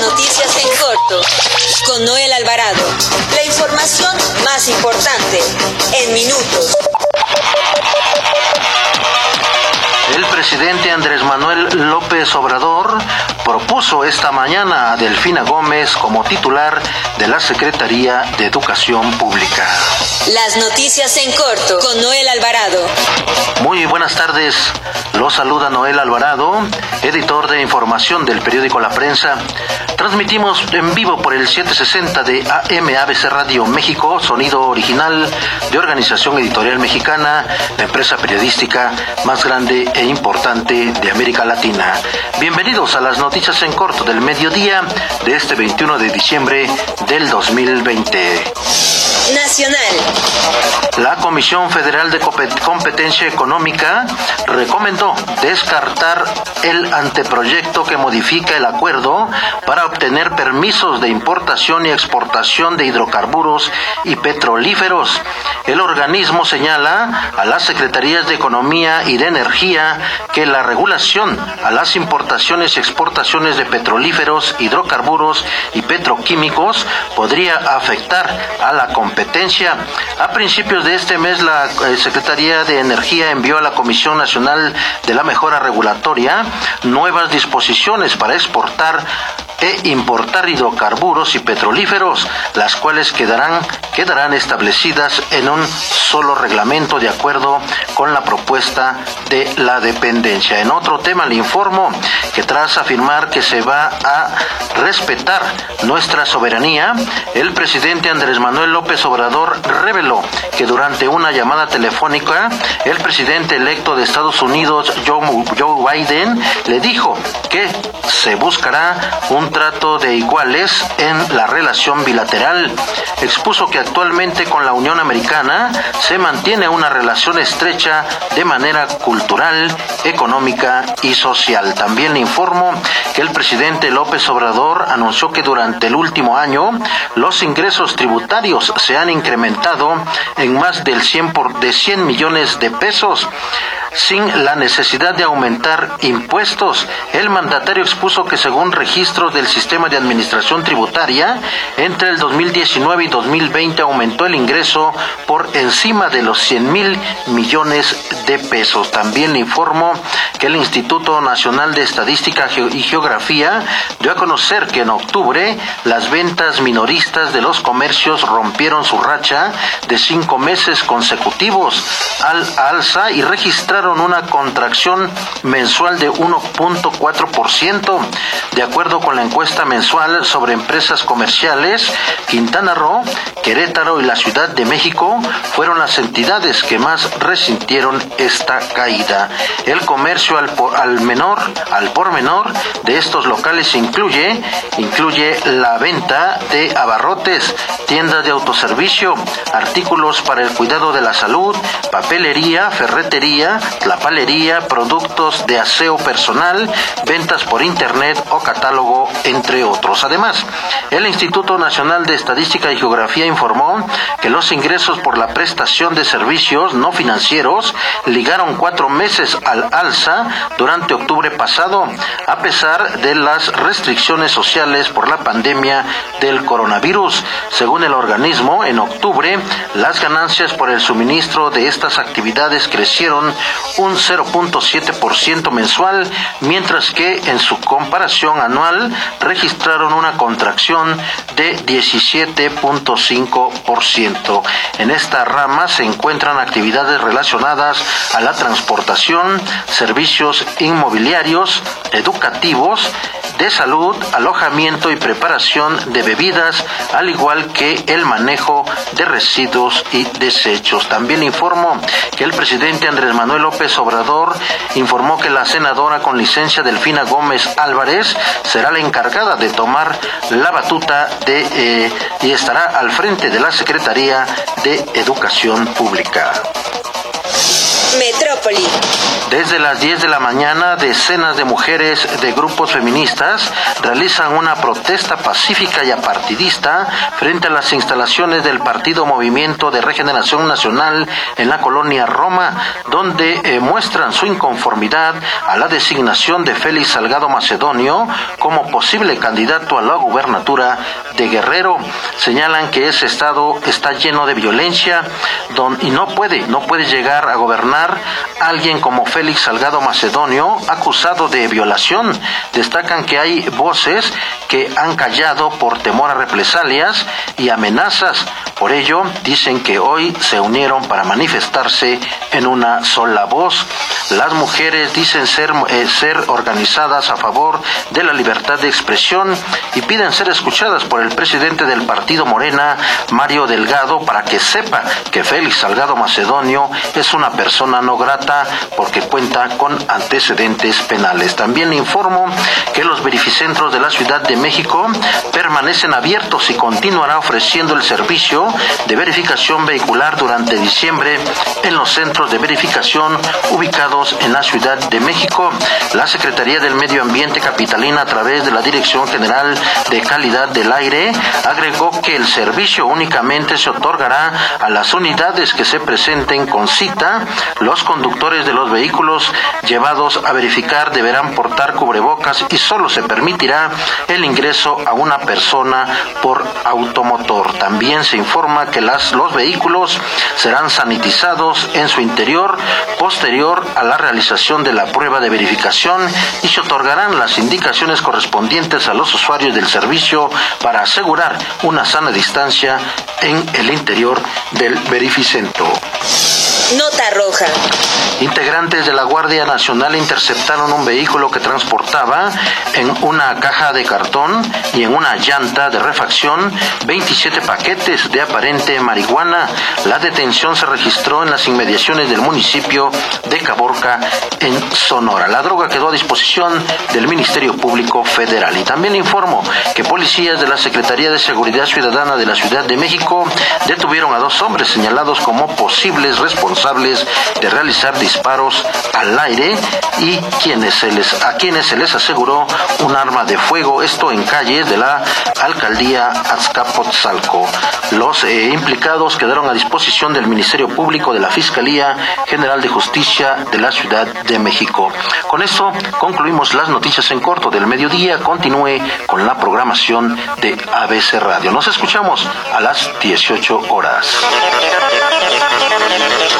Noticias en corto con Noel Alvarado. La información más importante en minutos. Presidente Andrés Manuel López Obrador propuso esta mañana a Delfina Gómez como titular de la Secretaría de Educación Pública. Las noticias en corto con Noel Alvarado. Muy buenas tardes. Lo saluda Noel Alvarado, editor de información del periódico La Prensa. Transmitimos en vivo por el 760 de AM ABC Radio México, sonido original de Organización Editorial Mexicana, la empresa periodística más grande e importante de América Latina. Bienvenidos a las noticias en corto del mediodía de este 21 de diciembre del 2020. Nacional. La Comisión Federal de Competencia Económica recomendó descartar el anteproyecto que modifica el acuerdo para obtener permisos de importación y exportación de hidrocarburos y petrolíferos. El organismo señala a las Secretarías de Economía y de Energía que la regulación a las importaciones y exportaciones de petrolíferos, hidrocarburos y petroquímicos podría afectar a la competencia. A principios de este mes, la eh, Secretaría de Energía envió a la Comisión Nacional de la Mejora Regulatoria nuevas disposiciones para exportar e importar hidrocarburos y petrolíferos, las cuales quedarán, quedarán establecidas en un solo reglamento de acuerdo con la propuesta de la dependencia. En otro tema le informo que tras afirmar que se va a respetar nuestra soberanía, el presidente Andrés Manuel López Obrador reveló que durante una llamada telefónica, el presidente electo de Estados Unidos, Joe Biden, le dijo que se buscará un trato de iguales en la relación bilateral. Expuso que actualmente con la Unión Americana se mantiene una relación estrecha de manera cultural, económica y social. También le informo que el presidente López Obrador anunció que durante el último año los ingresos tributarios se han incrementado en más del 100 por, de 100 millones de pesos sin la necesidad de aumentar impuestos. El mandatario expuso que según registros del sistema de administración tributaria, entre el 2019 y 2020 aumentó el ingreso por encima de los 100 mil millones de pesos. También le informo que el Instituto Nacional de Estadística y Geografía dio a conocer que en octubre las ventas minoristas de los comercios rompieron su racha de cinco meses consecutivos al alza y registraron una contracción mensual de 1.4%. De acuerdo con la encuesta mensual sobre empresas comerciales, Quintana Roo, Querétaro y la Ciudad de México fueron las entidades que más resintieron esta caída. El comercio al, al menor, al por menor de estos locales incluye, incluye la venta de abarrotes, tiendas de autoservicio, artículos para el cuidado de la salud, papelería, ferretería, la palería, productos de aseo personal, ventas por internet o catálogo, entre otros. Además, el Instituto Nacional de Estadística y Geografía informó que los ingresos por la prestación de servicios no financieros ligaron cuatro meses al alza durante octubre pasado, a pesar de las restricciones sociales por la pandemia del coronavirus. Según el organismo, en octubre las ganancias por el suministro de estas actividades crecieron un 0.7% mensual, mientras que en su comparación anual registraron una contracción de 17.5%. En esta rama se encuentran actividades relacionadas a la transportación, servicios inmobiliarios, educativos, de salud, alojamiento y preparación de bebidas, al igual que el manejo de residuos y desechos. También informo que el presidente Andrés Manuel López Obrador informó que la senadora con licencia Delfina Gómez Álvarez será la encargada de tomar la batuta de, eh, y estará al frente de la Secretaría de Educación Pública. Metrópoli. Desde las 10 de la mañana, decenas de mujeres de grupos feministas realizan una protesta pacífica y apartidista frente a las instalaciones del Partido Movimiento de Regeneración Nacional en la colonia Roma, donde eh, muestran su inconformidad a la designación de Félix Salgado Macedonio como posible candidato a la gubernatura de Guerrero. Señalan que ese estado está lleno de violencia y no puede, no puede llegar a gobernar alguien como Félix Salgado Macedonio acusado de violación. Destacan que hay voces que han callado por temor a represalias y amenazas. Por ello, dicen que hoy se unieron para manifestarse en una sola voz. Las mujeres dicen ser, eh, ser organizadas a favor de la libertad de expresión y piden ser escuchadas por el presidente del partido Morena, Mario Delgado, para que sepa que Félix Salgado Macedonio es una persona no grata porque cuenta con antecedentes penales. También le informo que los verificentros de la Ciudad de México permanecen abiertos y continuará ofreciendo el servicio de verificación vehicular durante diciembre en los centros de verificación ubicados en la Ciudad de México. La Secretaría del Medio Ambiente Capitalina a través de la Dirección General de Calidad del Aire agregó que el servicio únicamente se otorgará a las unidades que se presenten con cita. Los conductores de los vehículos llevados a verificar deberán portar cubrebocas y solo se permitirá el ingreso a una persona por automotor. También se informa que las, los vehículos serán sanitizados en su interior posterior a la realización de la prueba de verificación y se otorgarán las indicaciones correspondientes a los usuarios del servicio para asegurar una sana distancia en el interior del verificentro. Nota roja. Integrantes de la Guardia Nacional interceptaron un vehículo que transportaba en una caja de cartón y en una llanta de refacción 27 paquetes de aparente marihuana. La detención se registró en las inmediaciones del municipio de Caborca, en Sonora. La droga quedó a disposición del Ministerio Público Federal. Y también informo que policías de la Secretaría de Seguridad Ciudadana de la Ciudad de México detuvieron a dos hombres señalados como posibles de realizar disparos al aire y quienes se les, a quienes se les aseguró un arma de fuego, esto en calles de la alcaldía Azcapotzalco. Los eh, implicados quedaron a disposición del Ministerio Público de la Fiscalía General de Justicia de la Ciudad de México. Con esto concluimos las noticias en corto del mediodía. Continúe con la programación de ABC Radio. Nos escuchamos a las 18 horas.